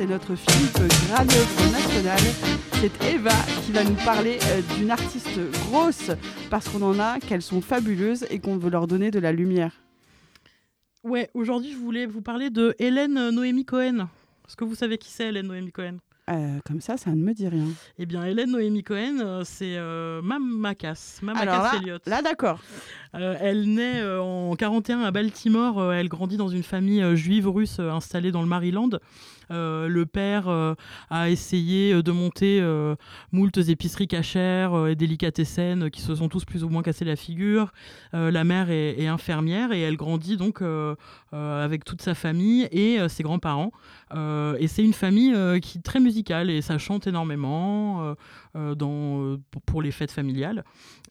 c'est notre Philippe Graléogre national. C'est Eva qui va nous parler euh, d'une artiste grosse parce qu'on en a, qu'elles sont fabuleuses et qu'on veut leur donner de la lumière. Ouais, aujourd'hui je voulais vous parler de Hélène Noémie Cohen. Est-ce que vous savez qui c'est Hélène Noémie Cohen? Euh, comme ça, ça ne me dit rien. Eh bien, Hélène Noémie Cohen, euh, c'est euh, Alors là, Elliott. là d'accord. Euh, elle naît euh, en 41 à Baltimore. Euh, elle grandit dans une famille euh, juive russe installée dans le Maryland. Le père a essayé de monter moultes épiceries cachères et délicatessen qui se sont tous plus ou moins cassés la figure. La mère est, infirmière et elle grandit donc avec toute sa famille et ses grands-parents. Et c'est une famille qui est très musicale et ça chante énormément pour- les fêtes familiales.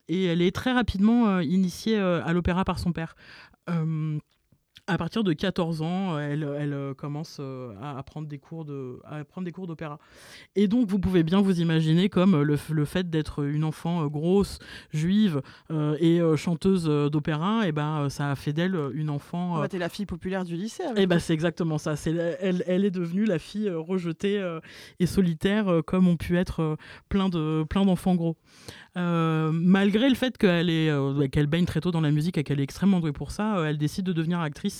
Et elle est très rapidement initiée euh, à l'opéra par son père. À partir de 14 ans, elle, elle, euh, commence euh, à, prendre des cours de, à prendre des cours d'opéra. Et donc, vous pouvez bien vous imaginer comme euh, le, fait d'être une enfant grosse, juive euh, et chanteuse d'opéra, et ben, euh, ça a fait d'elle une enfant euh, Oh, T'es la fille populaire du lycée. avec eh ben, c'est exactement ça. C'est, elle, elle est devenue la fille rejetée et solitaire, comme ont pu être plein, de, plein d'enfants gros. Euh, malgré le fait qu'elle, est, qu'elle baigne très tôt dans la musique et qu'elle est extrêmement douée pour ça, elle décide de devenir actrice.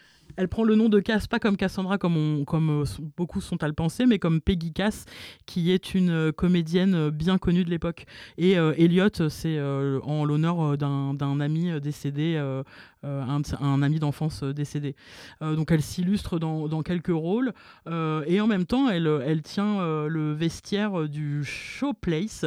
Elle prend le nom de Cass, pas comme Cassandra, comme, euh, beaucoup sont à le penser, mais comme Peggy Cass, qui est une euh, comédienne euh, bien connue de l'époque. Et euh, Elliot, c'est en l'honneur d'un, ami décédé, un, ami d'enfance décédé. Donc elle s'illustre dans, quelques rôles et en même temps elle, tient le vestiaire du Showplace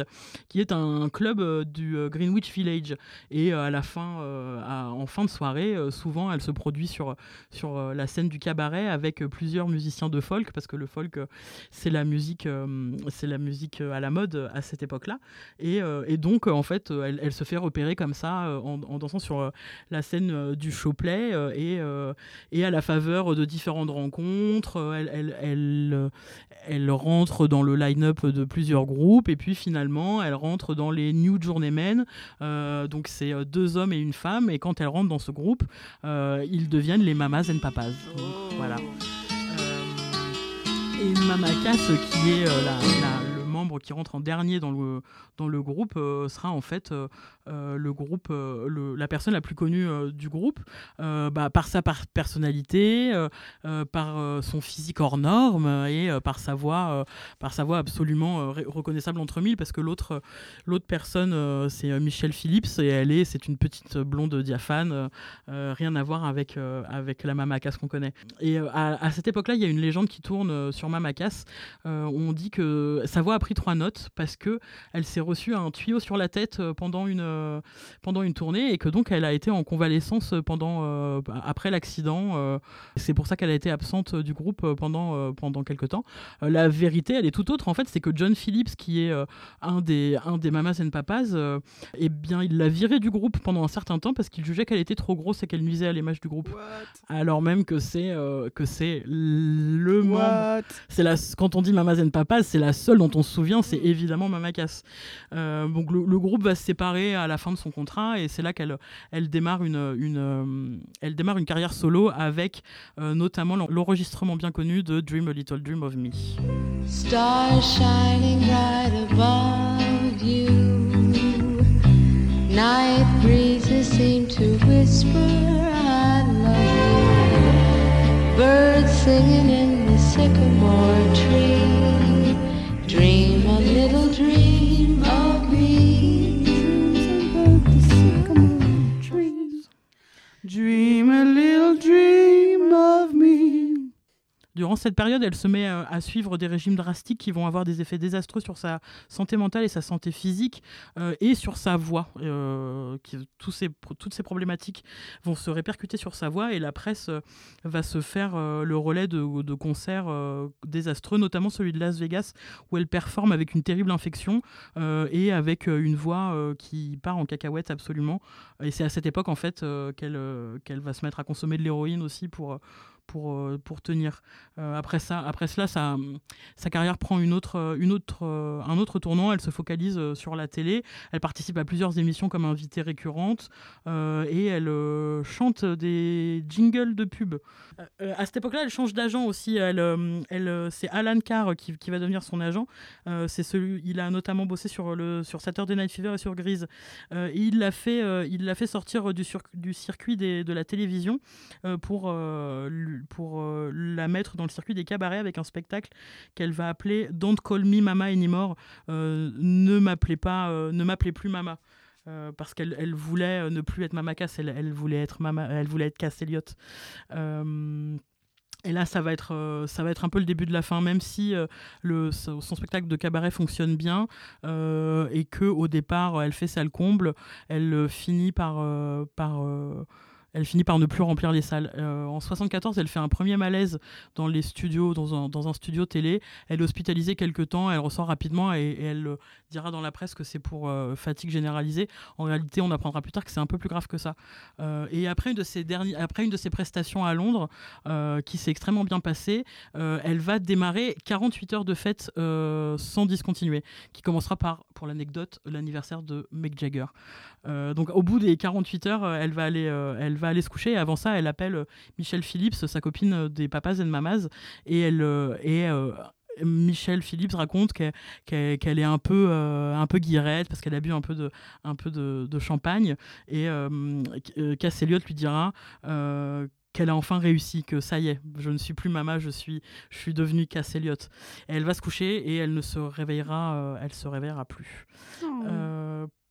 qui est un club du Greenwich Village et à la fin en fin de soirée souvent elle se produit sur, sur euh, la scène du cabaret avec euh, plusieurs musiciens de folk parce que le folk euh, c'est la musique c'est la musique à la mode à cette époque là et, et donc en fait elle, se fait repérer comme ça en, dansant sur la scène du showplay et, et à la faveur de différentes rencontres, elle, elle, elle, rentre dans le line-up de plusieurs groupes et puis finalement elle rentre dans les New Journeymen. Donc c'est deux hommes et une femme et quand elle rentre dans ce groupe, ils deviennent les Mamas Papas. Donc, Voilà. Euh, et Mama Cass, qui est euh, la- la- membre qui rentre en dernier dans le, dans le groupe, euh, sera en fait euh, euh, le groupe, la personne la plus connue du groupe, bah, par sa personnalité, par son physique hors norme et par sa voix, par sa voix absolument reconnaissable entre mille, parce que l'autre, l'autre personne, c'est Michelle Phillips et elle est, c'est une petite blonde diaphane, rien à voir avec avec la Mama Cass qu'on connaît. Et à, cette époque-là, il y a une légende qui tourne sur Mama Cass. Euh, on dit que sa voix pris trois notes parce que elle s'est reçue un tuyau sur la tête euh, pendant une euh, pendant une tournée et que donc elle a été en convalescence pendant euh, après l'accident. euh, c'est pour ça qu'elle a été absente du groupe euh, pendant euh, pendant quelques temps. Euh, la vérité, elle est tout autre. En fait, c'est que John Phillips, qui est euh, un des un des Mamas and Papas, euh, eh bien, il l'a virée du groupe pendant un certain temps parce qu'il jugeait qu'elle était trop grosse et qu'elle nuisait à l'image du groupe. Alors même que c'est euh, que c'est le membre What c'est la, quand on dit Mamas and Papas, c'est la seule dont on se souvient, c'est évidemment Mama Cass. Euh, donc le, groupe va se séparer à la fin de son contrat et c'est là qu'elle elle démarre une, une, euh, elle démarre une carrière solo avec euh, notamment l'en- l'enregistrement bien connu de Dream a Little Dream of Me. Cette période, elle se met euh, à suivre des régimes drastiques qui vont avoir des effets désastreux sur sa santé mentale et sa santé physique euh, et sur sa voix. Euh, ces, toutes ces problématiques vont se répercuter sur sa voix et la presse euh, va se faire le relais de, concerts désastreux, notamment celui de Las Vegas où elle performe avec une terrible infection et avec une voix qui part en cacahuète absolument. Et c'est à cette époque en fait qu'elle va se mettre à consommer de l'héroïne aussi pour, pour, euh, pour tenir. Euh, après, ça, après cela, sa, carrière prend une autre, euh, un autre tournant. Elle se focalise sur la télé. Elle participe à plusieurs émissions comme invitée récurrente et elle chante des jingles de pub. À cette époque-là, elle change d'agent aussi. C'est Alan Carr qui, va devenir son agent. Il a notamment bossé sur, le, sur Saturday Night Fever et sur et il l'a fait, sortir du, circuit de la télévision pour, lui- pour euh, la mettre dans le circuit des cabarets avec un spectacle qu'elle va appeler Don't Call Me Mama Anymore. Euh, ne m'appelez pas, euh, ne m'appelez plus Mama. Parce qu'elle elle voulait ne plus être Mama Cass, elle, voulait être Mama, elle voulait être Cass Elliot. Euh, et là, ça va, être, ça va être un peu le début de la fin, même si son spectacle de cabaret fonctionne bien et que au départ, elle fait salle comble, elle finit par, par, elle finit par ne plus remplir les salles. Euh, en 74, elle fait un premier malaise dans les studios, dans un, studio télé. Elle est hospitalisée quelques temps, elle ressort rapidement et, elle euh, dira dans la presse que c'est pour euh, fatigue généralisée. En réalité, on apprendra plus tard que c'est un peu plus grave que ça. Et après une de ses après une de ses prestations à Londres, qui s'est extrêmement bien passée, elle va démarrer 48 heures de fête sans discontinuer, qui commencera par, pour l'anecdote, l'anniversaire de Mick Jagger. Donc au bout des 48 heures, elle va aller, aller se coucher. Et avant ça, elle appelle euh, Michelle Phillips, sa copine euh, des papas and mamas, et elle euh, et Michelle Phillips raconte qu'elle est un peu, euh, un peu guirette parce qu'elle a bu un peu de, un peu de, de champagne. Et euh, Cass Elliot lui dira euh, qu'elle a enfin réussi, que ça y est, je ne suis plus Mama, je suis, je suis devenue Cass Elliot. Et elle va se coucher et elle ne se réveillera, elle se réveillera plus. Oh.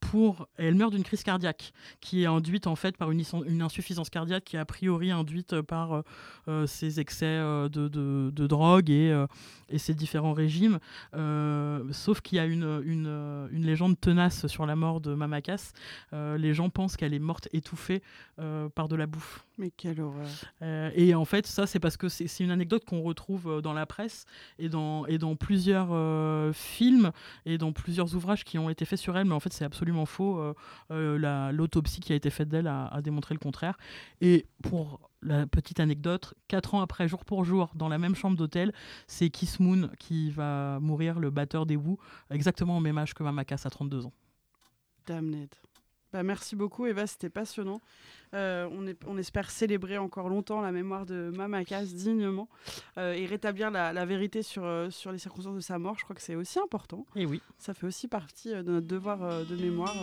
Euh, pour, elle meurt d'une crise cardiaque qui est induite en fait par une, insuffisance cardiaque qui est a priori induite par euh, euh, ses excès euh, de, de- de drogue et, euh, et ses différents régimes. Euh, sauf qu'il y a une, une, euh, une légende tenace sur la mort de Mama Cass. Euh, les gens pensent qu'elle est morte étouffée euh, par de la bouffe. Mais quelle horreur. Euh, et en fait, ça, c'est parce que c'est une anecdote qu'on retrouve euh, dans la presse et dans, et dans plusieurs euh, films et dans plusieurs ouvrages qui ont été faits sur elle, mais en fait, c'est absolument faux. Euh, euh, la- L'autopsie qui a été faite d'elle a, démontré le contraire. Et pour la petite anecdote, quatre ans après, jour pour jour, dans la même chambre d'hôtel, c'est Kiss Moon qui va mourir, le batteur des Who, exactement au même âge que Mama Cass à 32 ans. Damned. Bah, merci beaucoup, Eva, c'était passionnant. Euh, on, est- on espère célébrer encore longtemps la mémoire de Mama Cass dignement euh, et rétablir la, la vérité sur, euh, sur les circonstances de sa mort. Je crois que c'est aussi important. Et oui. Ça fait aussi partie de notre devoir de mémoire.